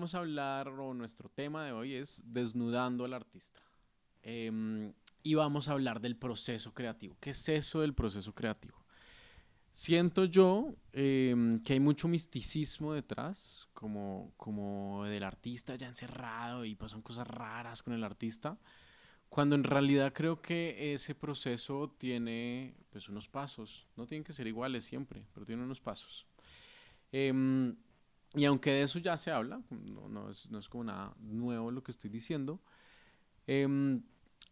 vamos a hablar, o nuestro tema de hoy es desnudando al artista. Em, y vamos a hablar del proceso creativo. ¿Qué es eso del proceso creativo? Siento yo em, que hay mucho misticismo detrás, como, como del artista ya encerrado y pasan cosas raras con el artista, cuando en realidad creo que ese proceso tiene pues unos pasos, no tienen que ser iguales siempre, pero tiene unos pasos. Em, y aunque de eso ya se habla, no, no, es, no, es, como nada nuevo lo que estoy diciendo, eh,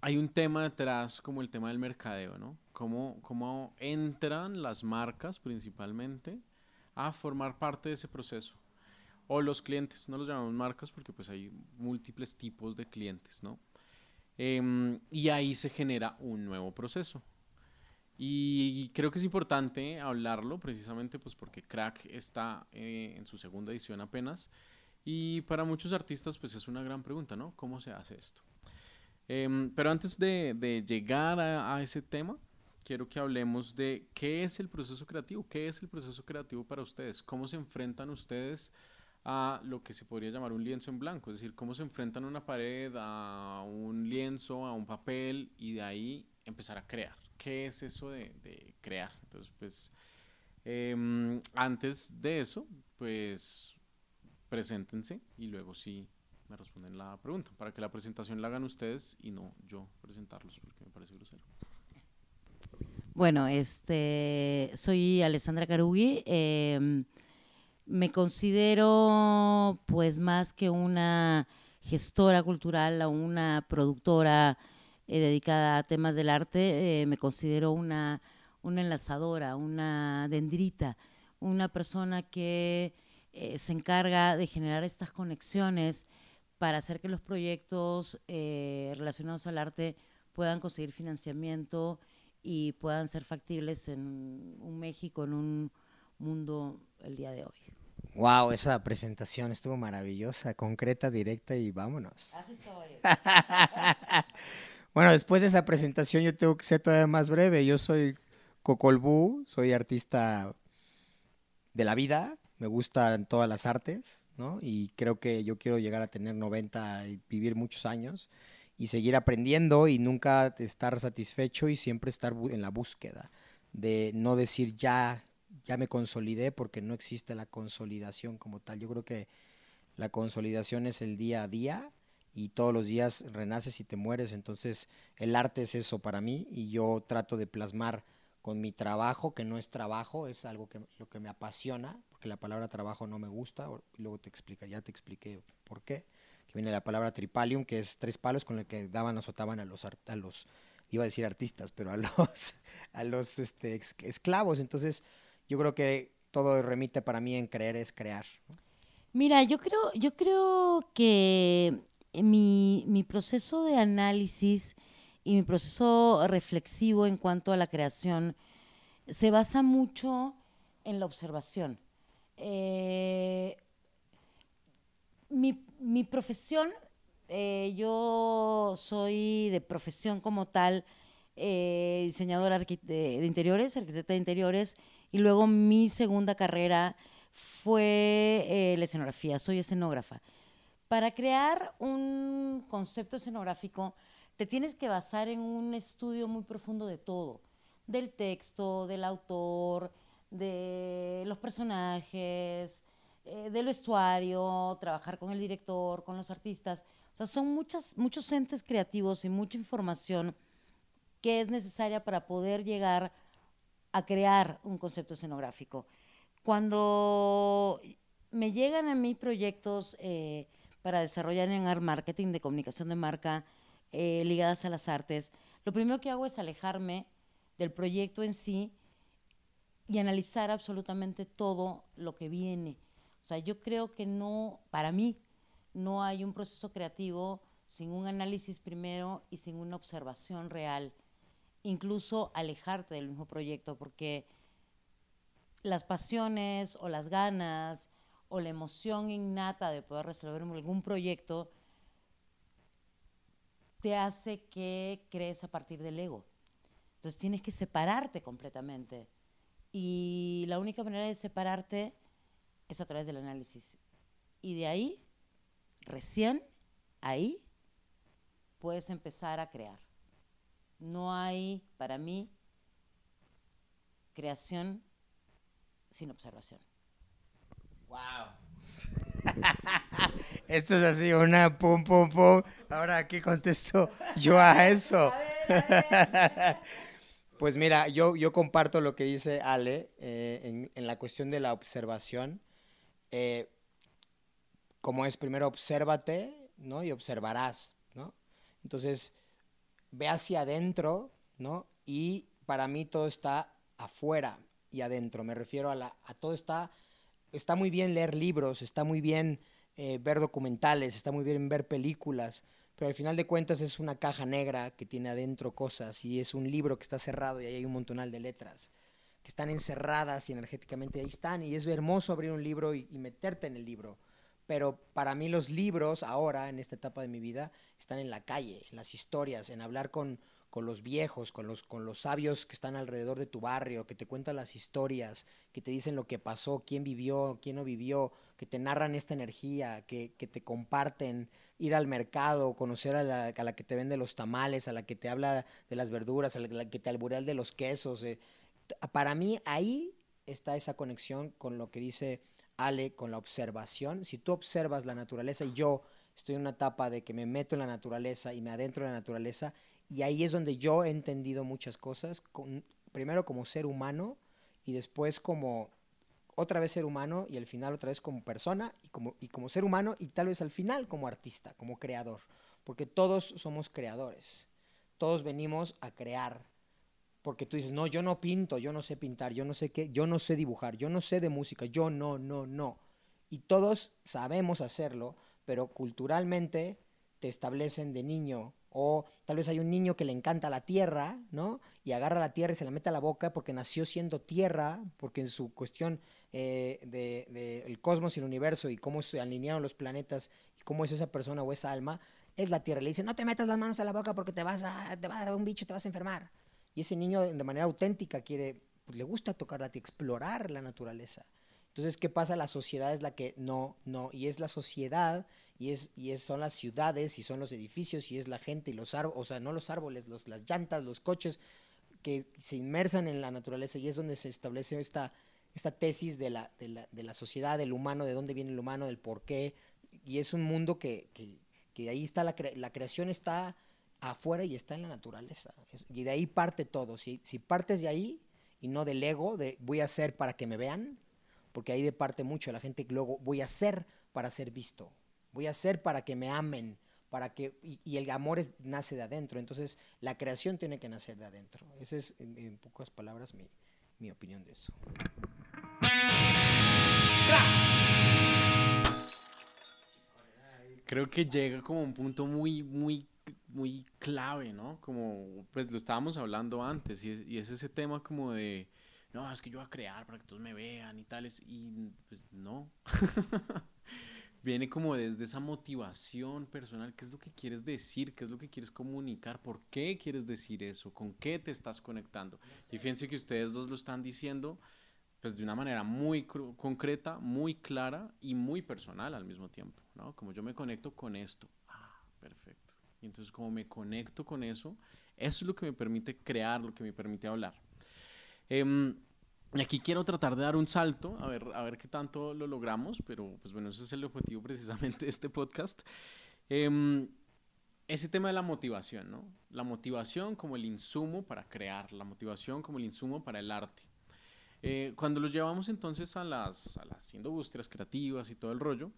hay un tema detrás como el tema del mercadeo, ¿no? Cómo, cómo entran las marcas principalmente a formar parte de ese proceso. O los clientes, no los llamamos marcas porque pues hay múltiples tipos de clientes, ¿no? Eh, y ahí se genera un nuevo proceso. Y creo que es importante hablarlo precisamente pues porque Crack está eh, en su segunda edición apenas. Y para muchos artistas pues es una gran pregunta, ¿no? ¿Cómo se hace esto? Eh, pero antes de, llegar a, ese tema, quiero que hablemos de qué es el proceso creativo, qué es el proceso creativo para ustedes, cómo se enfrentan ustedes a lo que se podría llamar un lienzo en blanco, es decir, cómo se enfrentan a una pared, a un lienzo, a un papel y de ahí empezar a crear. ¿Qué es eso de, crear? Entonces, pues, eh, antes de eso, pues, preséntense y luego sí me responden la pregunta, para que la presentación la hagan ustedes y no yo presentarlos, porque me parece grosero. Bueno, este, soy Alessandra Carugui. Eh, me considero, pues, más que una gestora cultural o una productora eh, dedicada a temas del arte, eh, me considero una, una enlazadora, una dendrita, una persona que eh, se encarga de generar estas conexiones para hacer que los proyectos relacionados al arte puedan conseguir financiamiento y puedan ser factibles en un México, en un mundo el día de hoy. Wow, esa presentación estuvo maravillosa, concreta, directa y vámonos. Así soy. bueno, después de esa presentación yo tengo que ser todavía más breve. Yo soy Cocolbú, soy artista de la vida, me gustan todas las artes, ¿no? Y creo que yo quiero llegar a tener 90 y vivir muchos años y seguir aprendiendo y nunca estar satisfecho y siempre estar en la búsqueda de no decir ya ya me consolidé porque no existe la consolidación como tal. Yo creo que la consolidación es el día a día y todos los días renaces y te mueres, entonces el arte es eso para mí y yo trato de plasmar con mi trabajo, que no es trabajo, es algo que lo que me apasiona, porque la palabra trabajo no me gusta, luego te explica, ya te expliqué por qué, que viene la palabra tripalium, que es tres palos con el que daban, azotaban a los, a los iba a decir artistas, pero a los, a los este, esclavos, entonces yo creo que todo remite para mí en creer es crear. Mira, yo creo, yo creo que mi, mi proceso de análisis y mi proceso reflexivo en cuanto a la creación se basa mucho en la observación. Eh, mi, mi, profesión, eh, yo soy de profesión como tal, eh, diseñadora de, interiores, arquitecta de interiores, y luego mi segunda carrera fue la escenografía, soy escenógrafa. Para crear un concepto escenográfico, te tienes que basar en un estudio muy profundo de todo, del texto, del autor, de los personajes, eh, del vestuario, trabajar con el director, con los artistas. O sea, son muchas, muchos entes creativos y mucha información que es necesaria para poder llegar a crear un concepto escenográfico. Cuando me llegan a mí proyectos eh, para desarrollar en art marketing de comunicación de marca eh, ligadas a las artes, lo primero que hago es alejarme del proyecto en sí y analizar absolutamente todo lo que viene. O sea, yo creo que no, para mí, no hay un proceso creativo sin un análisis primero y sin una observación real incluso alejarte del mismo proyecto, porque las pasiones o las ganas o la emoción innata de poder resolver algún proyecto te hace que crees a partir del ego. Entonces tienes que separarte completamente. Y la única manera de separarte es a través del análisis. Y de ahí recién ahí puedes empezar a crear. No hay, para mí, creación sin observación. Wow. Esto es así, una pum, pum, pum. Ahora, ¿qué contesto yo a eso? Pues mira, yo, yo comparto lo que dice Ale eh, en, en, la cuestión de la observación. Eh, como es, primero obsérvate, ¿no? Y observarás, ¿no? Entonces, ve hacia adentro, ¿no? Y para mí todo está afuera y adentro. Me refiero a, la, a todo está, está muy bien leer libros, está muy bien eh, ver documentales, está muy bien ver películas, pero al final de cuentas es una caja negra que tiene adentro cosas y es un libro que está cerrado y ahí hay un montonal de letras que están encerradas y energéticamente ahí están y es hermoso abrir un libro y, y meterte en el libro. Pero para mí los libros ahora, en esta etapa de mi vida, están en la calle, en las historias, en hablar con, con los viejos, con los, con los sabios que están alrededor de tu barrio, que te cuentan las historias, que te dicen lo que pasó, quién vivió, quién no vivió, que te narran esta energía, que, que te comparten, ir al mercado, conocer a la, a la, que te vende los tamales, a la que te habla de las verduras, a la, que te alburea de los quesos. Eh. Para mí ahí está esa conexión con lo que dice Ale, con la observación. Si tú observas la naturaleza y yo estoy en una etapa de que me meto en la naturaleza y me adentro en la naturaleza, y ahí es donde yo he entendido muchas cosas, primero como ser humano y después como otra vez ser humano y al final otra vez como persona y como, y como ser humano y tal vez al final como artista, como creador, porque todos somos creadores, todos venimos a crear, porque tú dices, no, yo no pinto, yo no sé pintar, yo no sé qué, yo no sé dibujar, yo no sé de música, yo no, no, no. Y todos sabemos hacerlo, pero culturalmente te establecen de niño o tal vez hay un niño que le encanta la tierra, ¿no? Y agarra la tierra y se la mete a la boca porque nació siendo tierra, porque en su cuestión eh, de, de, el cosmos y el universo y cómo se alinearon los planetas y cómo es esa persona o esa alma, es la tierra. Le dice, no te metas las manos a la boca porque te vas a, te va a dar un bicho, te vas a enfermar. Y ese niño de manera auténtica quiere, pues, le gusta tocar la tierra, explorar la naturaleza. Entonces, ¿qué pasa? La sociedad es la que no, no, y es la sociedad y, es, y es, son las ciudades y son los edificios y es la gente y los árboles, o sea, no los árboles, los, las llantas, los coches que se inmersan en la naturaleza y es donde se establece esta, esta tesis de la, de, la, de la sociedad, del humano, de dónde viene el humano, del por qué, y es un mundo que, que, que ahí está, la, cre la, creación está afuera y está en la naturaleza, es, y de ahí parte todo, si, si partes de ahí y no del ego, de voy a hacer para que me vean, porque ahí de parte mucho la gente luego voy a hacer para ser visto, voy a hacer para que me amen, para que y, y el amor es, nace de adentro, entonces la creación tiene que nacer de adentro. Esa es en, en pocas palabras mi, mi, opinión de eso. Creo que llega como un punto muy, muy, muy clave, ¿no? Como, pues lo estábamos hablando antes, y es, y es ese tema como de, no, es que yo voy a crear para que todos me vean y tales, y pues no. Viene como desde esa motivación personal, qué es lo que quieres decir, qué es lo que quieres comunicar, por qué quieres decir eso, con qué te estás conectando. Y fíjense que ustedes dos lo están diciendo pues de una manera muy concreta, muy clara y muy personal al mismo tiempo, ¿no? Como yo me conecto con esto. Ah, perfecto. Y entonces como me conecto con eso, eso es lo que me permite crear, lo que me permite hablar. Eh, y aquí quiero tratar de dar un salto, a ver, a ver qué tanto lo logramos, pero pues bueno, ese es el objetivo precisamente de este podcast. Eh, ese tema de la motivación, ¿no? La motivación como el insumo para crear, la motivación como el insumo para el arte. Eh, cuando los llevamos entonces a las, a las industrias creativas y todo el rollo,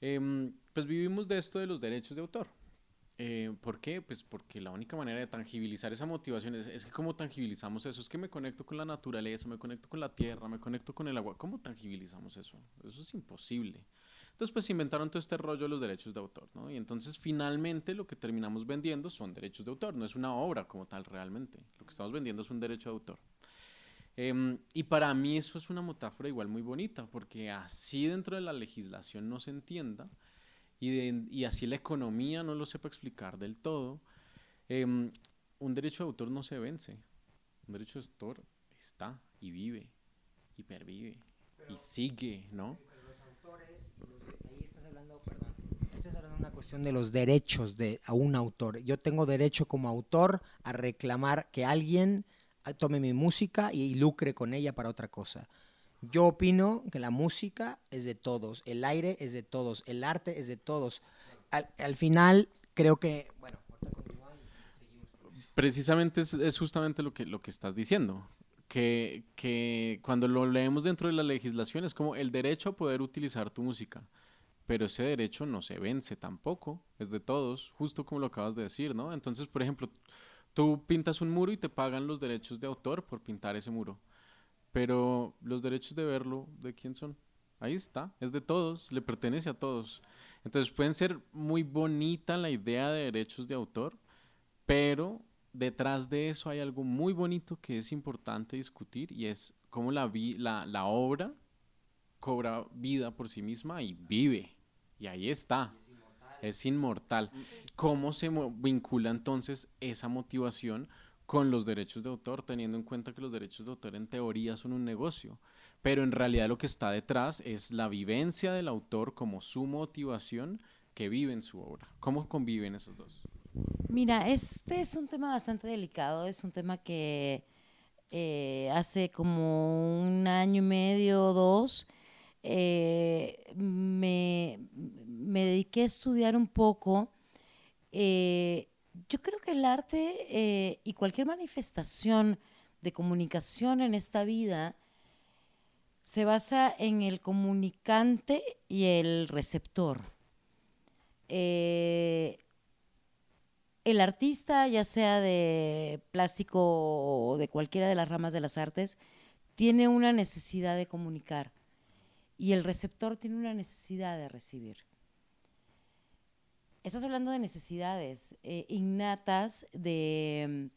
eh, pues vivimos de esto de los derechos de autor. Eh, ¿Por qué? Pues porque la única manera de tangibilizar esa motivación es, es que cómo tangibilizamos eso, es que me conecto con la naturaleza, me conecto con la tierra, me conecto con el agua. ¿Cómo tangibilizamos eso? Eso es imposible. Entonces, pues inventaron todo este rollo de los derechos de autor, ¿no? Y entonces, finalmente, lo que terminamos vendiendo son derechos de autor, no es una obra como tal realmente. Lo que estamos vendiendo es un derecho de autor. Eh, y para mí eso es una metáfora igual muy bonita, porque así dentro de la legislación no se entienda, y, de, y, así la economía no lo sepa explicar del todo, eh, un derecho de autor no se vence. Un derecho de autor está y vive y pervive Pero, y sigue, ¿no? Los autores, los, ahí estás hablando, perdón, estás hablando de una cuestión de los derechos de a un autor. Yo tengo derecho como autor a reclamar que alguien tome mi música y lucre con ella para otra cosa. Yo opino que la música es de todos, el aire es de todos, el arte es de todos. Al, al final creo que, bueno. Precisamente es, es justamente lo que, lo que estás diciendo. Que, que cuando lo leemos dentro de la legislación es como el derecho a poder utilizar tu música. Pero ese derecho no se vence tampoco, es de todos, justo como lo acabas de decir, ¿no? Entonces, por ejemplo, tú pintas un muro y te pagan los derechos de autor por pintar ese muro. Pero los derechos de verlo, ¿de quién son? Ahí está, es de todos, le pertenece a todos. Entonces pueden ser muy bonita la idea de derechos de autor, pero detrás de eso hay algo muy bonito que es importante discutir y es cómo la, vi- la, la obra cobra vida por sí misma y vive. Y ahí está. Es inmortal. ¿Cómo se vincula entonces esa motivación con los derechos de autor, teniendo en cuenta que los derechos de autor en teoría son un negocio? Pero en realidad lo que está detrás es la vivencia del autor como su motivación que vive en su obra. ¿Cómo conviven esos dos? Mira, este es un tema bastante delicado, es un tema que eh, hace como un año y medio o dos eh, me, me dediqué a estudiar un poco. eh, yo creo que el arte eh, y cualquier manifestación de comunicación en esta vida se basa en el comunicante y el receptor. Eh, el artista, ya sea de plástico o de cualquiera de las ramas de las artes, tiene una necesidad de comunicar y el receptor tiene una necesidad de recibir. Estás hablando de necesidades eh, innatas de,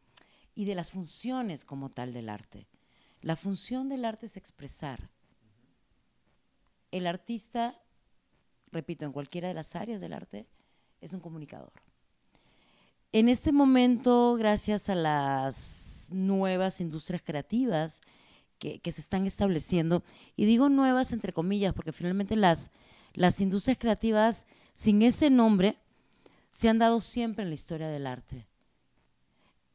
y de las funciones como tal del arte. La función del arte es expresar. El artista, repito, en cualquiera de las áreas del arte, es un comunicador. En este momento, gracias a las nuevas industrias creativas que, que se están estableciendo, y digo nuevas entre comillas, porque finalmente las, las industrias creativas sin ese nombre se han dado siempre en la historia del arte.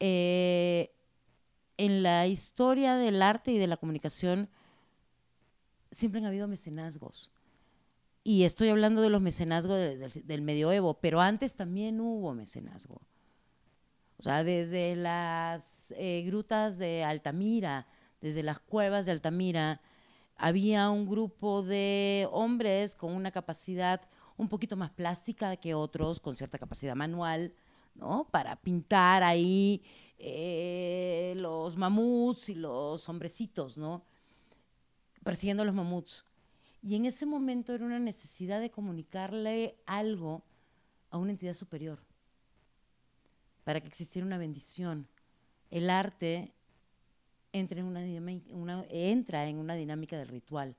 Eh, en la historia del arte y de la comunicación siempre han habido mecenazgos. Y estoy hablando de los mecenazgos de- del, del medioevo, pero antes también hubo mecenazgo. O sea, desde las eh, grutas de Altamira, desde las cuevas de Altamira, había un grupo de hombres con una capacidad un poquito más plástica que otros, con cierta capacidad manual, ¿no? Para pintar ahí eh, los mamuts y los hombrecitos, ¿no? Persiguiendo los mamuts. Y en ese momento era una necesidad de comunicarle algo a una entidad superior, para que existiera una bendición. El arte entra en una, una- entra en una dinámica del ritual.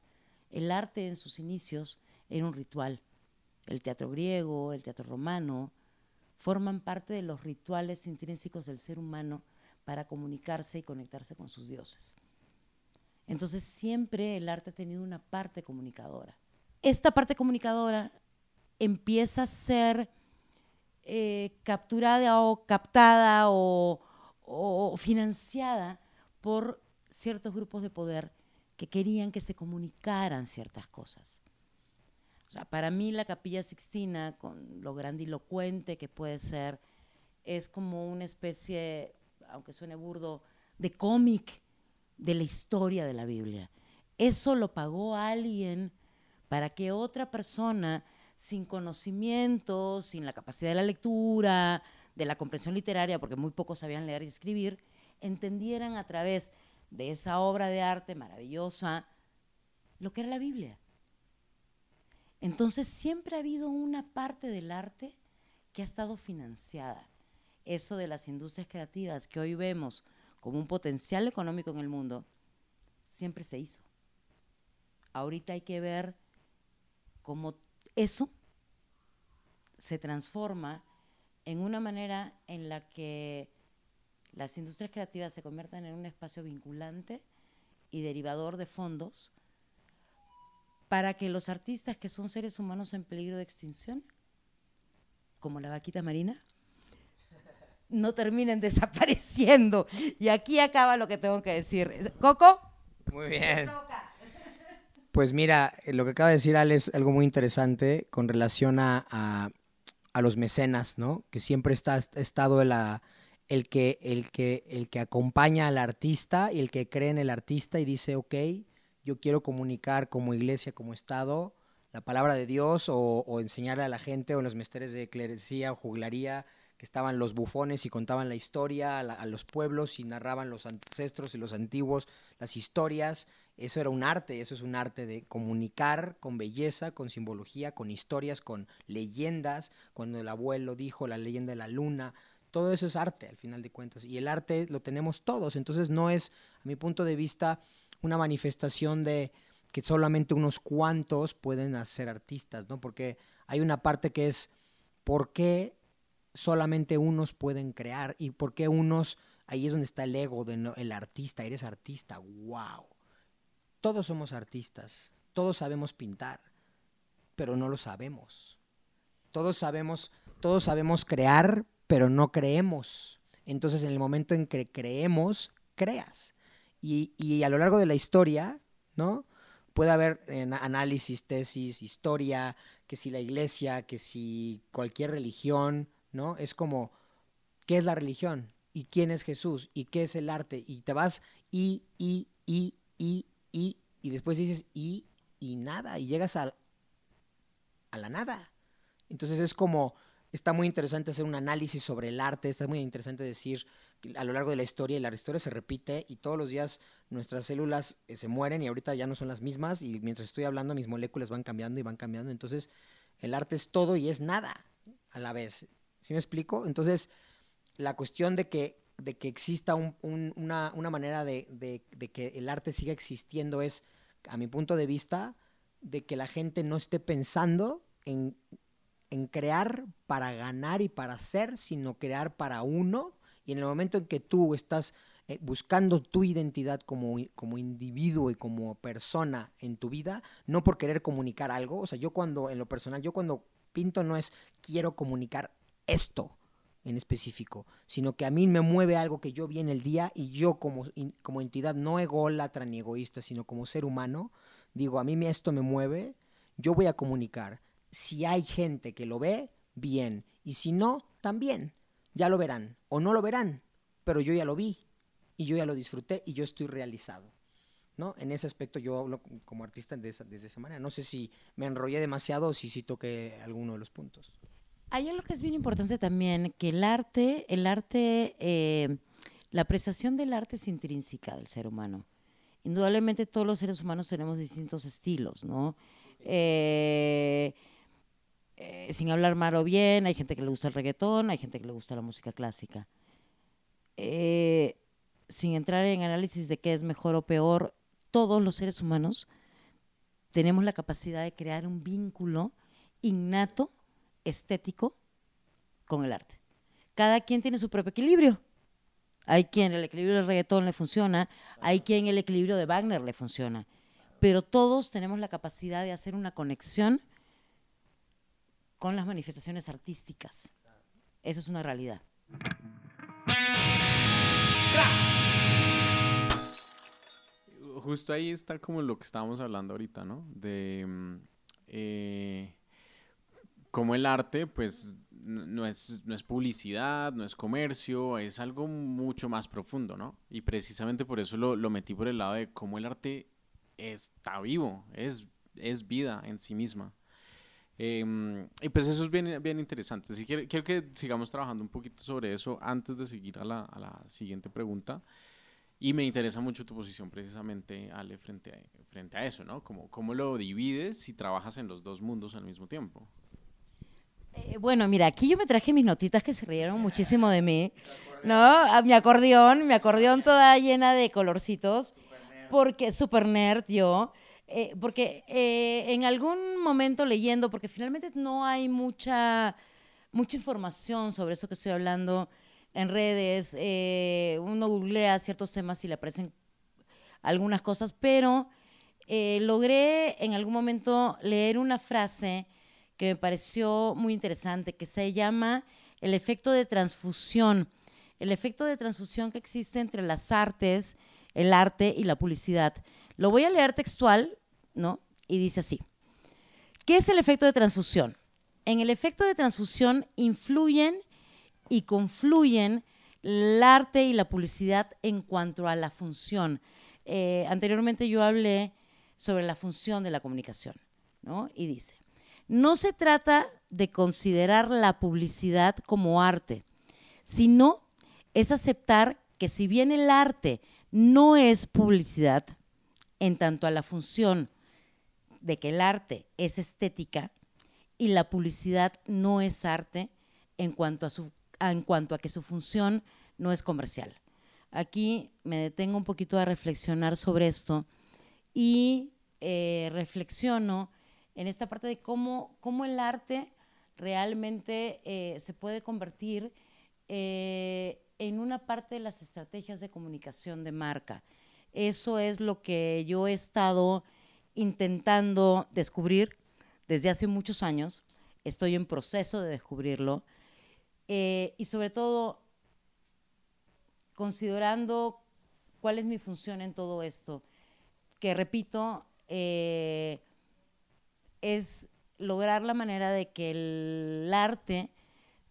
El arte en sus inicios era un ritual. El teatro griego, el teatro romano, forman parte de los rituales intrínsecos del ser humano para comunicarse y conectarse con sus dioses. Entonces siempre el arte ha tenido una parte comunicadora. Esta parte comunicadora empieza a ser eh, capturada o captada o, o financiada por ciertos grupos de poder que querían que se comunicaran ciertas cosas. O sea, para mí la capilla sixtina, con lo grandilocuente que puede ser, es como una especie, aunque suene burdo, de cómic de la historia de la Biblia. Eso lo pagó alguien para que otra persona sin conocimiento, sin la capacidad de la lectura, de la comprensión literaria, porque muy pocos sabían leer y escribir, entendieran a través de esa obra de arte maravillosa lo que era la Biblia. Entonces siempre ha habido una parte del arte que ha estado financiada. Eso de las industrias creativas que hoy vemos como un potencial económico en el mundo, siempre se hizo. Ahorita hay que ver cómo eso se transforma en una manera en la que las industrias creativas se conviertan en un espacio vinculante y derivador de fondos para que los artistas que son seres humanos en peligro de extinción como la vaquita marina, no terminen desapareciendo. Y aquí acaba lo que tengo que decir. Coco. Muy bien. Pues mira, eh, lo que acaba de decir Ale es algo muy interesante con relación a, a, a los mecenas, ¿no? Que siempre está, ha estado la, el, que, el, que, el que acompaña al artista y el que cree en el artista y dice, ok, yo quiero comunicar como iglesia, como Estado, la palabra de Dios o, o enseñarle a la gente o en los mesteres de clerecía o juglaría que estaban los bufones y contaban la historia a, a, los pueblos y narraban los ancestros y los antiguos, las historias. Eso era un arte, eso es un arte de comunicar con belleza, con simbología, con historias, con leyendas. Cuando el abuelo dijo la leyenda de la luna, todo eso es arte al final de cuentas. Y el arte lo tenemos todos, entonces no es, a mi punto de vista, una manifestación de que solamente unos cuantos pueden ser artistas, ¿no? Porque hay una parte que es, ¿por qué solamente unos pueden crear y por qué unos, ahí es donde está el ego del de, el artista, eres artista, wow. Todos somos artistas, todos sabemos pintar, pero no lo sabemos. Todos sabemos, todos sabemos crear, pero no creemos. Entonces, en el momento en que creemos, creas. Y, y a lo largo de la historia, ¿no? Puede haber en análisis, tesis, historia, que si la iglesia, que si cualquier religión, ¿no? Es como, ¿qué es la religión? ¿Y quién es Jesús? ¿Y qué es el arte? Y te vas y, y, y, y, y, y después dices y, y nada, y llegas a, a la nada. Entonces es como, está muy interesante hacer un análisis sobre el arte, está muy interesante decir a lo largo de la historia, y la historia se repite y todos los días nuestras células eh, se mueren y ahorita ya no son las mismas y mientras estoy hablando mis moléculas van cambiando y van cambiando. Entonces el arte es todo y es nada a la vez. ¿Sí me explico? Entonces, la cuestión de que, de que exista un, un, una, una, manera de, que el arte siga existiendo es, a mi punto de vista, de que la gente no esté pensando en, en crear para ganar y para ser, sino crear para uno. Y en el momento en que tú estás eh, buscando tu identidad como, como individuo y como persona en tu vida, no por querer comunicar algo, o sea, yo cuando, en lo personal, yo cuando pinto no es quiero comunicar esto en específico, sino que a mí me mueve algo que yo vi en el día y yo como, como entidad no ególatra ni egoísta, sino como ser humano, digo, a mí esto me mueve, yo voy a comunicar. Si hay gente que lo ve, bien, y si no, también, ya lo verán, o no lo verán, pero yo ya lo vi, y yo ya lo disfruté, y yo estoy realizado. ¿No? En ese aspecto yo hablo como artista de esa, de esa manera. No sé si me enrollé demasiado o si sí toqué alguno de los puntos. Hay algo que es bien importante también, que el arte, el arte, eh, la apreciación del arte es intrínseca del ser humano. Indudablemente todos los seres humanos tenemos distintos estilos, ¿no? Eh, eh, sin hablar mal o bien, hay gente que le gusta el reggaetón, hay gente que le gusta la música clásica. Eh, sin entrar en análisis de qué es mejor o peor, todos los seres humanos tenemos la capacidad de crear un vínculo innato estético con el arte. Cada quien tiene su propio equilibrio. Hay quien el equilibrio del reggaetón le funciona, hay quien el equilibrio de Wagner le funciona, pero todos tenemos la capacidad de hacer una conexión con las manifestaciones artísticas. Eso es una realidad. Justo ahí está como lo que estábamos hablando ahorita, ¿no? De eh, como el arte, pues no es, no es publicidad, no es comercio, es algo mucho más profundo, ¿no? Y precisamente por eso lo, lo metí por el lado de cómo el arte está vivo, es, es vida en sí misma. Eh, y pues eso es bien, bien interesante. Así quiero que sigamos trabajando un poquito sobre eso antes de seguir a la, a la siguiente pregunta. Y me interesa mucho tu posición precisamente, Ale, frente a, frente a eso, ¿no? Como, ¿Cómo lo divides si trabajas en los dos mundos al mismo tiempo? Eh, bueno, mira, aquí yo me traje mis notitas que se rieron muchísimo de mí, ¿no? A mi acordeón, mi acordeón toda llena de colorcitos, porque super nerd yo, eh, porque eh, en algún momento leyendo, porque finalmente no hay mucha, mucha información sobre eso que estoy hablando en redes, eh, uno googlea ciertos temas y le aparecen algunas cosas, pero logré en algún momento leer una frase que me pareció muy interesante, que se llama el efecto de transfusión. El efecto de transfusión que existe entre las artes, el arte y la publicidad. Lo voy a leer textual, ¿no? Y dice así. ¿Qué es el efecto de transfusión? En el efecto de transfusión influyen y confluyen el arte y la publicidad en cuanto a la función. Eh, anteriormente yo hablé sobre la función de la comunicación, ¿no? Y dice, no se trata de considerar la publicidad como arte, sino es aceptar que si bien el arte no es publicidad, en tanto a la función de que el arte es estética y la publicidad no es arte en cuanto a, su, en cuanto a que su función no es comercial. Aquí me detengo un poquito a reflexionar sobre esto y eh, reflexiono en esta parte de cómo, cómo el arte realmente eh, se puede convertir eh, en una parte de las estrategias de comunicación de marca. Eso es lo que yo he estado intentando descubrir desde hace muchos años. Estoy en proceso de descubrirlo. Eh, y sobre todo, considerando cuál es mi función en todo esto, que repito, eh, es lograr la manera de que el arte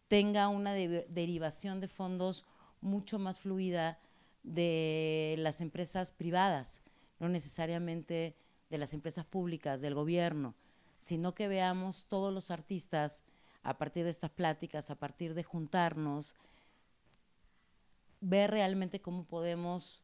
tenga una derivación de fondos mucho más fluida de las empresas privadas, no necesariamente de las empresas públicas, del gobierno, sino que veamos todos los artistas a partir de estas pláticas, a partir de juntarnos, ver realmente cómo podemos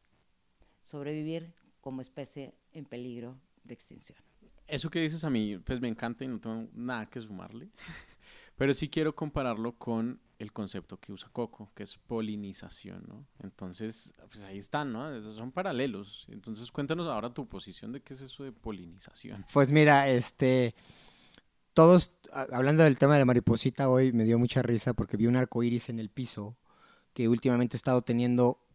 sobrevivir como especie en peligro de extinción. Eso que dices a mí, pues me encanta y no tengo nada que sumarle, pero sí quiero compararlo con el concepto que usa Coco, que es polinización, ¿no? Entonces, pues ahí están, ¿no? Son paralelos. Entonces, cuéntanos ahora tu posición de qué es eso de polinización. Pues mira, este, todos, hablando del tema de la mariposita, hoy me dio mucha risa porque vi un arco iris en el piso que últimamente he estado teniendo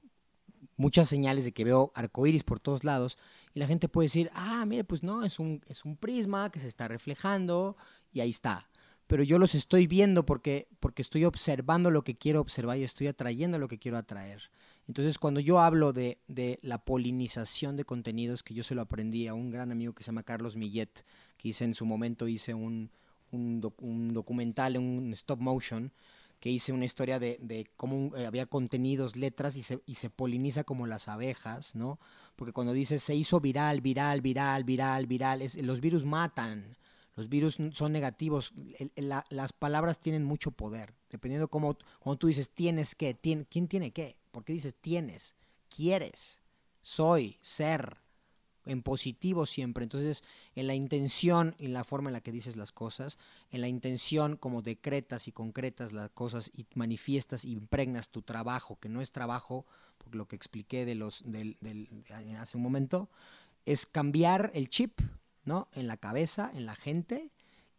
muchas señales de que veo arco iris por todos lados y la gente puede decir, ah, mire, pues no, es un, es un prisma que se está reflejando y ahí está pero yo los estoy viendo porque, porque estoy observando lo que quiero observar y estoy atrayendo lo que quiero atraer. Entonces, cuando yo hablo de, de, la polinización de contenidos, que yo se lo aprendí a un gran amigo que se llama Carlos Millet, que en su momento, hice un, un, documental, un stop motion, que hice una historia de, de cómo eh, había contenidos, letras, y se, y se poliniza como las abejas, ¿no? Porque cuando dices se hizo viral, viral, viral, viral, viral, los virus matan los virus son negativos. las palabras tienen mucho poder. Dependiendo cómo, tú dices tienes que, ¿quién tiene qué? ¿Por qué dices tienes? ¿Quieres? Soy, ser, en positivo siempre. Entonces, en la intención y la forma en la que dices las cosas, en la intención como decretas y concretas las cosas y manifiestas y impregnas tu trabajo, que no es trabajo, por lo que expliqué de los, del, hace un momento, es cambiar el chip, ¿no? En la cabeza, en la gente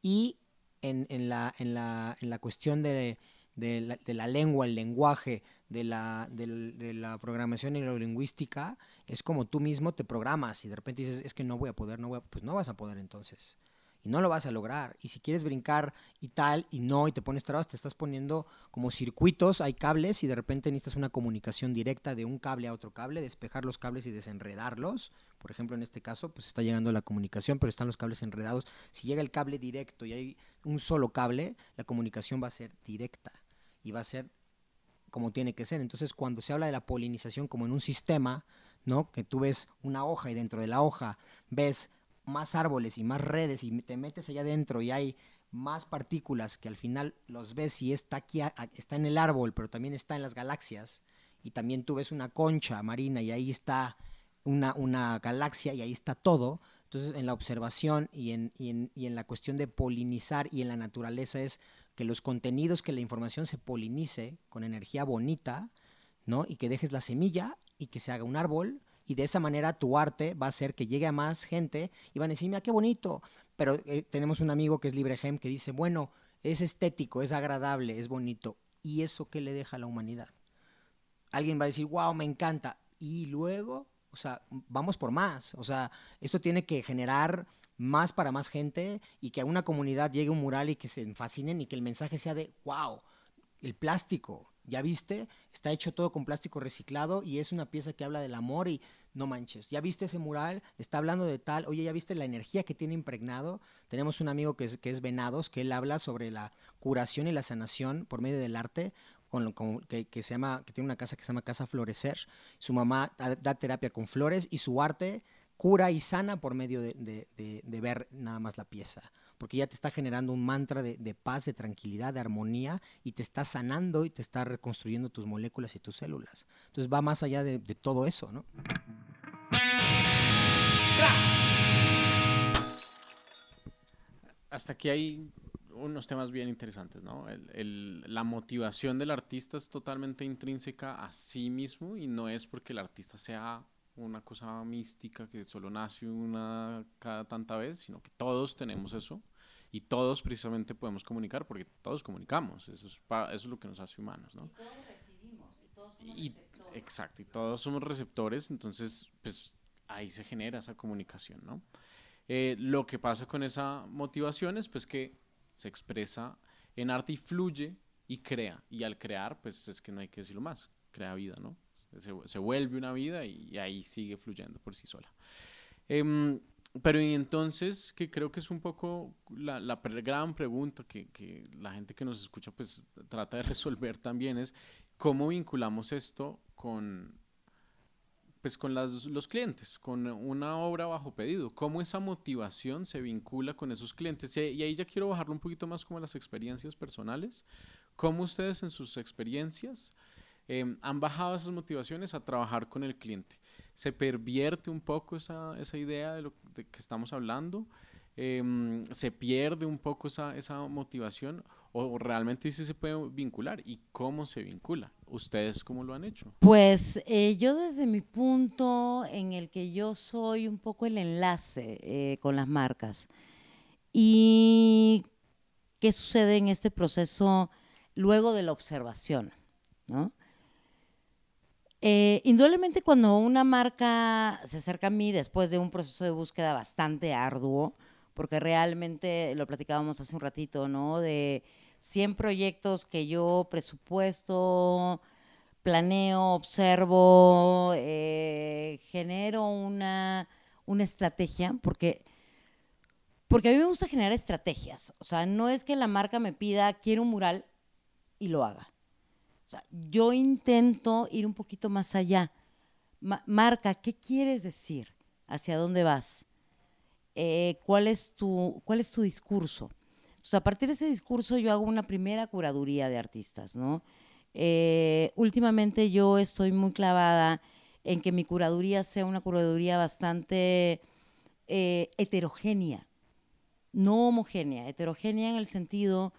y en, la, en, la, en la cuestión de, la, lengua, el lenguaje, de la, de, la programación neurolingüística, es como tú mismo te programas y de repente dices, es que no voy a poder, no voy a, pues no vas a poder entonces y no lo vas a lograr. Y si quieres brincar y tal, y no, y te pones trabas, te estás poniendo como circuitos, hay cables, y de repente necesitas una comunicación directa de un cable a otro cable, despejar los cables y desenredarlos. Por ejemplo, en este caso, pues está llegando la comunicación, pero están los cables enredados. Si llega el cable directo y hay un solo cable, la comunicación va a ser directa y va a ser como tiene que ser. Entonces, cuando se habla de la polinización como en un sistema, ¿no? Que tú ves una hoja y dentro de la hoja ves más árboles y más redes y te metes allá adentro y hay más partículas que al final los ves y está aquí, está en el árbol, pero también está en las galaxias, y también tú ves una concha marina y ahí está una, una galaxia y ahí está todo. Entonces, en la observación y en, y, en, y en la cuestión de polinizar y en la naturaleza es que los contenidos, que la información se polinice con energía bonita, ¿no? Y que dejes la semilla y que se haga un árbol y de esa manera tu arte va a hacer que llegue a más gente y van a decir, mira qué bonito. Pero eh, tenemos un amigo que es LibreGem que dice, bueno, es estético, es agradable, es bonito. ¿Y eso qué le deja a la humanidad? Alguien va a decir, wow, me encanta. Y luego, o sea, vamos por más. O sea, esto tiene que generar más para más gente y que a una comunidad llegue un mural y que se fascinen y que el mensaje sea de, wow, el plástico, ¿ya viste? Está hecho todo con plástico reciclado y es una pieza que habla del amor y no manches, ¿ya viste ese mural? Está hablando de tal, oye, ¿ya viste la energía que tiene impregnado? Tenemos un amigo que es, Venados, que él habla sobre la curación y la sanación por medio del arte, con, con, que, que, se llama, que tiene una casa que se llama Casa Florecer. Su mamá da, terapia con flores y su arte cura y sana por medio de, ver nada más la pieza. Porque ya te está generando un mantra de, paz, de tranquilidad, de armonía y te está sanando y te está reconstruyendo tus moléculas y tus células. Entonces va más allá de, todo eso, ¿no? Hasta aquí hay unos temas bien interesantes, ¿no? La motivación del artista es totalmente intrínseca a sí mismo y no es porque el artista sea una cosa mística que solo nace una cada tanta vez, sino que todos tenemos eso y todos precisamente podemos comunicar porque todos comunicamos, eso es, para, eso es lo que nos hace humanos, ¿no? Y todos recibimos, y todos somos y, receptores. Exacto, y todos somos receptores, entonces pues ahí se genera esa comunicación, ¿no? Eh, lo que pasa con esa motivación es pues que se expresa en arte y fluye y crea, y al crear pues es que no hay que decirlo más, crea vida, ¿no? Se, vuelve una vida y, ahí sigue fluyendo por sí sola. Eh, pero y entonces, que creo que es un poco la, gran pregunta que, la gente que nos escucha pues trata de resolver también es cómo vinculamos esto con, pues, con los clientes, con una obra bajo pedido, cómo esa motivación se vincula con esos clientes. Y, y ahí ya quiero bajarlo un poquito más como las experiencias personales, cómo ustedes en sus experiencias eh, han bajado esas motivaciones a trabajar con el cliente. Se pervierte un poco esa, esa idea de lo de que estamos hablando, eh, se pierde un poco esa, esa motivación o realmente sí se puede vincular y cómo se vincula. ¿Ustedes cómo lo han hecho? Pues eh, yo desde mi punto en el que yo soy un poco el enlace eh, con las marcas. ¿Y qué sucede en este proceso luego de la observación? ¿no? Eh, indudablemente cuando una marca se acerca a mí después de un proceso de búsqueda bastante arduo, porque realmente lo platicábamos hace un ratito, ¿no? De 100 proyectos que yo presupuesto, planeo, observo, eh, genero una, una estrategia, porque, porque a mí me gusta generar estrategias. O sea, no es que la marca me pida, quiero un mural y lo haga. Yo intento ir un poquito más allá. Ma marca, ¿qué quieres decir? ¿Hacia dónde vas? Eh, ¿cuál, es tu, ¿Cuál es tu discurso? A partir de ese discurso yo hago una primera curaduría de artistas, ¿no? Eh, últimamente yo estoy muy clavada en que mi curaduría sea una curaduría bastante eh, heterogénea, no homogénea, heterogénea en el sentido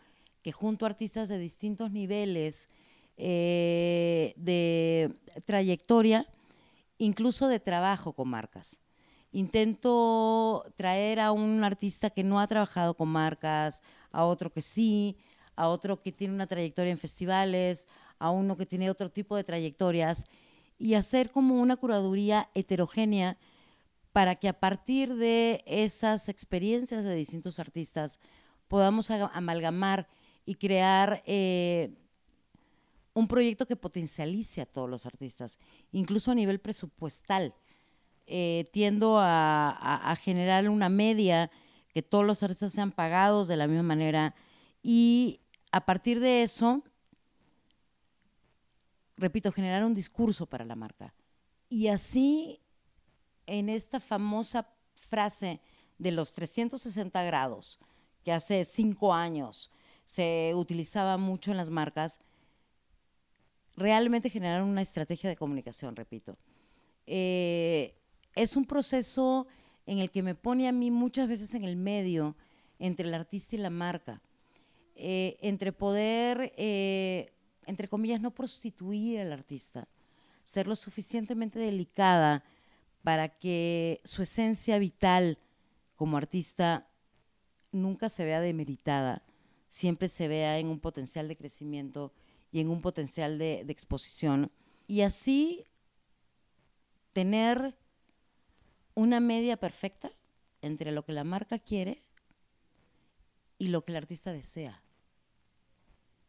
que junto a artistas de distintos niveles eh, de trayectoria, incluso de trabajo con marcas. Intento traer a un artista que no ha trabajado con marcas, a otro que sí, a otro que tiene una trayectoria en festivales, a uno que tiene otro tipo de trayectorias, y hacer como una curaduría heterogénea para que a partir de esas experiencias de distintos artistas podamos amalgamar y crear eh, un proyecto que potencialice a todos los artistas, incluso a nivel presupuestal. Eh, tiendo a, a, a, generar una media que todos los artistas sean pagados de la misma manera y a partir de eso, repito, generar un discurso para la marca. Y así, en esta famosa frase de los 360 grados, que hace cinco años se utilizaba mucho en las marcas, realmente generar una estrategia de comunicación, repito. Eh, es un proceso en el que me pone a mí muchas veces en el medio entre el artista y la marca, eh, entre poder, eh, entre comillas, no prostituir al artista, ser lo suficientemente delicada para que su esencia vital como artista nunca se vea demeritada, siempre se vea en un potencial de crecimiento y en un potencial de, exposición. Y así tener una media perfecta entre lo que la marca quiere y lo que el artista desea.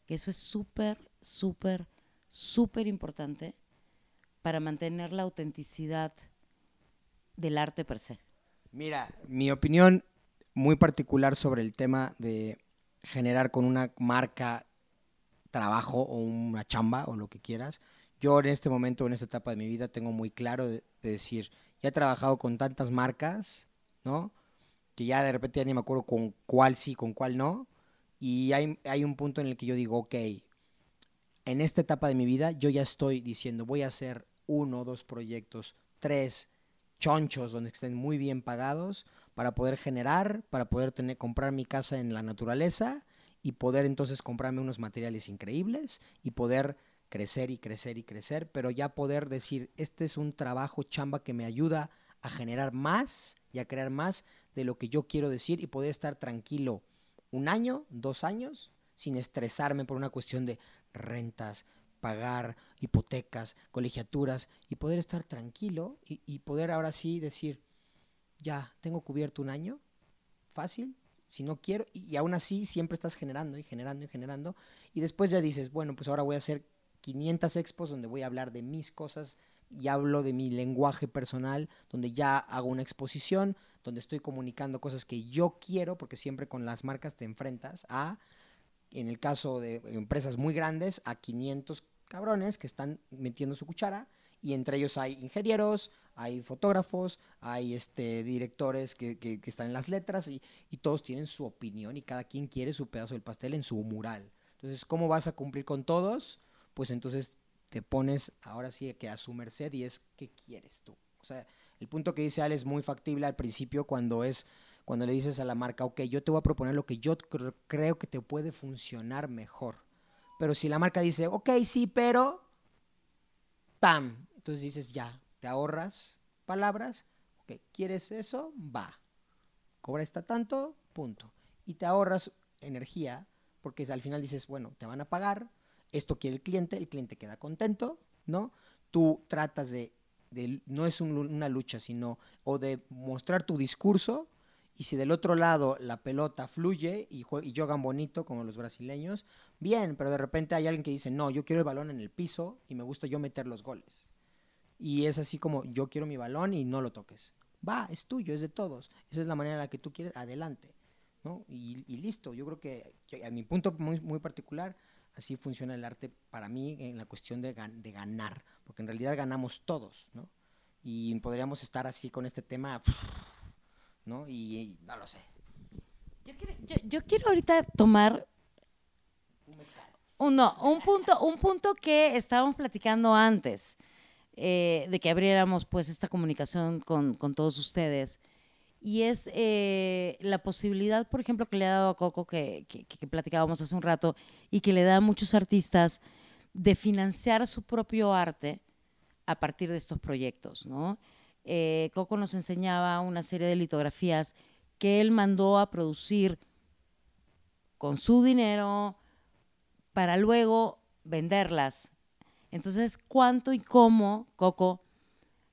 Que eso es súper, súper, súper importante para mantener la autenticidad del arte per se. Mira, mi opinión muy particular sobre el tema de generar con una marca trabajo o una chamba o lo que quieras. Yo en este momento, en esta etapa de mi vida, tengo muy claro de, de decir, ya he trabajado con tantas marcas, ¿no? Que ya de repente ya ni me acuerdo con cuál sí, con cuál no. Y hay, hay un punto en el que yo digo, ok, en esta etapa de mi vida yo ya estoy diciendo, voy a hacer uno, dos proyectos, tres chonchos donde estén muy bien pagados para poder generar, para poder tener, comprar mi casa en la naturaleza y poder entonces comprarme unos materiales increíbles y poder crecer y crecer y crecer, pero ya poder decir, este es un trabajo chamba que me ayuda a generar más y a crear más de lo que yo quiero decir y poder estar tranquilo un año, dos años, sin estresarme por una cuestión de rentas, pagar hipotecas, colegiaturas y poder estar tranquilo y, poder ahora sí decir, ya, tengo cubierto un año, fácil, si no quiero, y, aún así siempre estás generando y generando y generando, y después ya dices, bueno, pues ahora voy a hacer 500 expos donde voy a hablar de mis cosas y hablo de mi lenguaje personal, donde ya hago una exposición, donde estoy comunicando cosas que yo quiero, porque siempre con las marcas te enfrentas a, en el caso de empresas muy grandes, a 500 cabrones que están metiendo su cuchara y entre ellos hay ingenieros, hay fotógrafos, hay este, directores que, que, están en las letras y, y, todos tienen su opinión y cada quien quiere su pedazo del pastel en su mural. Entonces, ¿cómo vas a cumplir con todos? Pues entonces te pones ahora sí que a su merced y es ¿qué quieres tú? O sea, el punto que dice Al es muy factible al principio cuando es cuando le dices a la marca, ok, yo te voy a proponer lo que yo cr creo que te puede funcionar mejor. Pero si la marca dice, ok, sí, pero, ¡pam! Entonces dices, ya, te ahorras palabras, ¿quieres eso? Va. Cobra esta tanto, punto. Y te ahorras energía, porque al final dices, bueno, te van a pagar, esto quiere el cliente, el cliente queda contento, ¿no? Tú tratas de, de no es un, una lucha, sino, o de mostrar tu discurso, y si del otro lado la pelota fluye y, y juegan bonito como los brasileños, bien, pero de repente hay alguien que dice, no, yo quiero el balón en el piso y me gusta yo meter los goles. Y es así como, yo quiero mi balón y no lo toques. Va, es tuyo, es de todos. Esa es la manera en la que tú quieres, adelante. ¿no? Y, y listo, yo creo que, que, a mi punto muy, muy particular, así funciona el arte para mí en la cuestión de, gan de ganar, porque en realidad ganamos todos, ¿no? Y podríamos estar así con este tema, ¿no? Y, y no lo sé. Yo quiero, yo, yo quiero ahorita tomar un, no, un, punto, un punto que estábamos platicando antes eh, de que abriéramos pues esta comunicación con, con todos ustedes. Y es eh, la posibilidad, por ejemplo, que le ha dado a Coco, que, que, platicábamos hace un rato, y que le da a muchos artistas de financiar su propio arte a partir de estos proyectos, ¿no? Eh, Coco nos enseñaba una serie de litografías que él mandó a producir con su dinero para luego venderlas. Entonces, ¿cuánto y cómo, Coco,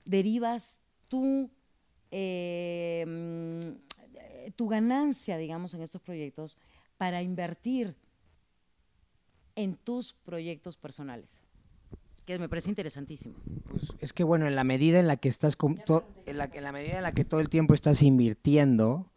derivas tú eh, tu ganancia, digamos, en estos proyectos para invertir en tus proyectos personales? que me parece interesantísimo. Pues es que bueno, en la medida en la que estás con en, la, en la medida en la que todo el tiempo estás invirtiendo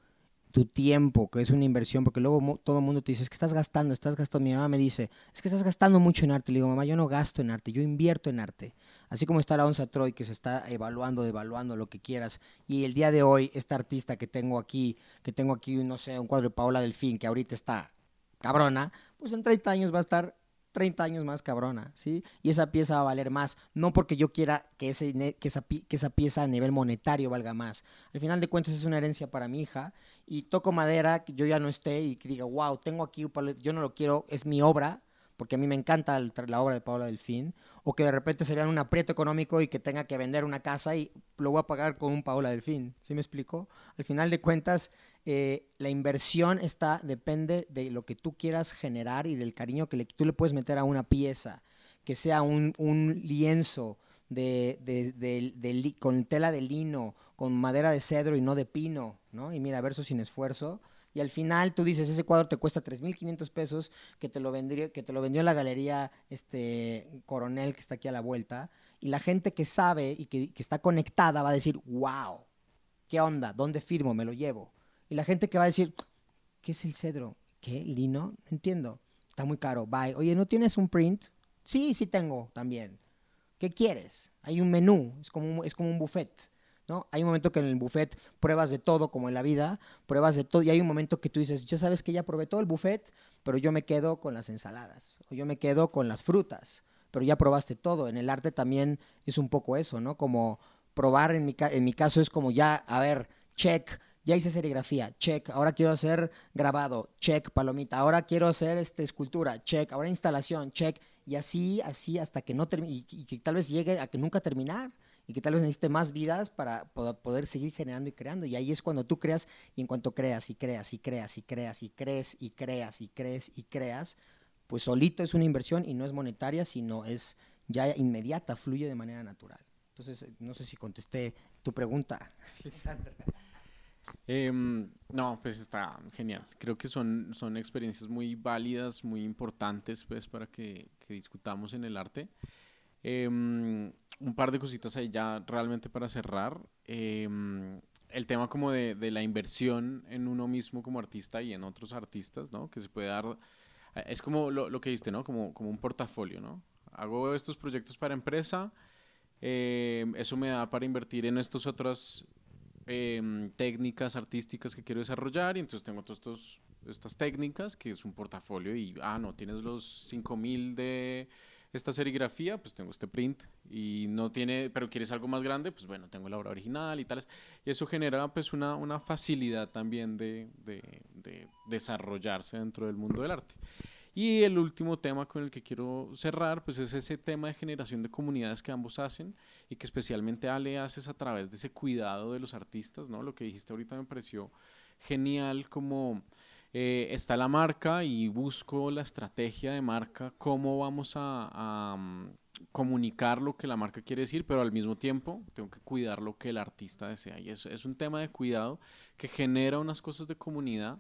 tu tiempo, que es una inversión, porque luego todo el mundo te dice, es que estás gastando, estás gastando. Mi mamá me dice, es que estás gastando mucho en arte. Le digo, mamá, yo no gasto en arte, yo invierto en arte. Así como está la onza Troy, que se está evaluando, devaluando, lo que quieras. Y el día de hoy, esta artista que tengo aquí, que tengo aquí, no sé, un cuadro de Paola Delfín, que ahorita está cabrona, pues en 30 años va a estar 30 años más cabrona, ¿sí? Y esa pieza va a valer más, no porque yo quiera que, ese, que, esa, que esa pieza a nivel monetario valga más. Al final de cuentas es una herencia para mi hija y toco madera, que yo ya no esté y que diga, wow, tengo aquí, yo no lo quiero, es mi obra, porque a mí me encanta la obra de Paola Delfín, o que de repente sería un aprieto económico y que tenga que vender una casa y lo voy a pagar con un Paola Delfín, ¿sí me explico? Al final de cuentas, eh, la inversión está, depende de lo que tú quieras generar y del cariño que le, tú le puedes meter a una pieza, que sea un, lienzo de, de, con tela de lino, con madera de cedro y no de pino, ¿no? Y mira, verso sin esfuerzo. Y al final tú dices, ese cuadro te cuesta 3.500 pesos, que te, lo vendría, que te lo vendió en la galería este, Coronel, que está aquí a la vuelta. Y la gente que sabe y que, que está conectada va a decir, wow, ¿qué onda? ¿Dónde firmo? Me lo llevo. Y la gente que va a decir, ¿qué es el cedro? ¿Qué? ¿Lino? No entiendo. Está muy caro. Bye. Oye, ¿no tienes un print? Sí, sí tengo también. ¿Qué quieres? Hay un menú, es como un, es como un buffet. ¿No? Hay un momento que en el buffet pruebas de todo, como en la vida, pruebas de todo, y hay un momento que tú dices, ya sabes que ya probé todo el buffet, pero yo me quedo con las ensaladas, o yo me quedo con las frutas, pero ya probaste todo. En el arte también es un poco eso, ¿no? Como probar, en mi, en mi caso es como ya, a ver, check, ya hice serigrafía, check, ahora quiero hacer grabado, check, palomita, ahora quiero hacer este, escultura, check, ahora instalación, check, y así, así hasta que no termine, y, que tal vez llegue a que nunca terminar, y que tal vez necesite más vidas para poder seguir generando y creando. Y ahí es cuando tú creas, y en cuanto creas y creas y creas y creas y crees y creas y crees y creas, pues solito es una inversión y no es monetaria, sino es ya inmediata, fluye de manera natural. Entonces, no sé si contesté tu pregunta, Sandra. Em, no, pues está genial. Creo que son, son experiencias muy válidas, muy importantes, pues, para que, que discutamos en el arte. Em, un par de cositas ahí ya realmente para cerrar. Em, el tema como de, de, la inversión en uno mismo como artista y en otros artistas, ¿no? Que se puede dar... Eh, es como lo, lo que diste, ¿no? Como, como un portafolio, ¿no? Hago estos proyectos para empresa, eso me da para invertir en estos otros Em, técnicas artísticas que quiero desarrollar y entonces tengo todas estas técnicas que es un portafolio y, ah, no, tienes los 5000 de esta serigrafía, pues tengo este print y no tiene, pero quieres algo más grande, pues bueno, tengo la obra original y tales. Y eso genera pues una, una facilidad también de, de, de desarrollarse dentro del mundo del arte. Y el último tema con el que quiero cerrar, pues es ese tema de generación de comunidades que ambos hacen y que especialmente Ale haces a través de ese cuidado de los artistas, ¿no? Lo que dijiste ahorita me pareció genial como eh, está la marca y busco la estrategia de marca, cómo vamos a, mm, comunicar lo que la marca quiere decir, pero al mismo tiempo tengo que cuidar lo que el artista desea. Y eso es un tema de cuidado que genera unas cosas de comunidad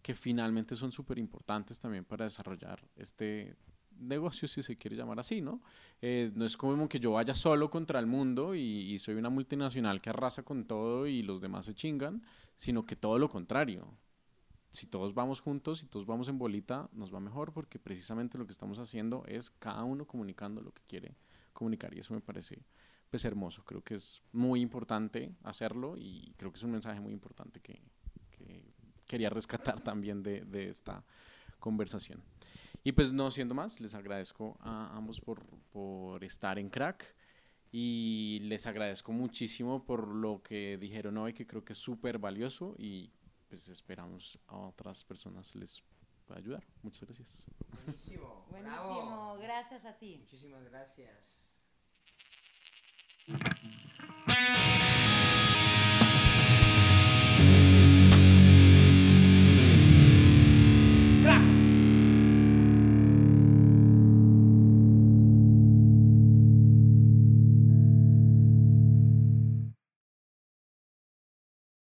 que finalmente son súper importantes también para desarrollar este negocio, si se quiere llamar así, ¿no? Eh, no es como que yo vaya solo contra el mundo y, soy una multinacional que arrasa con todo y los demás se chingan, sino que todo lo contrario. Si todos vamos juntos, si todos vamos en bolita, nos va mejor porque precisamente lo que estamos haciendo es cada uno comunicando lo que quiere comunicar y eso me parece pues hermoso. Creo que es muy importante hacerlo y creo que es un mensaje muy importante que, quería rescatar también de, de, esta conversación. Y pues no siendo más, les agradezco a ambos por, por estar en Crack y les agradezco muchísimo por lo que dijeron hoy, que creo que es súper valioso y pues esperamos a otras personas les pueda ayudar. Muchas gracias. Buenísimo. Buenísimo. Gracias a ti. Muchísimas gracias.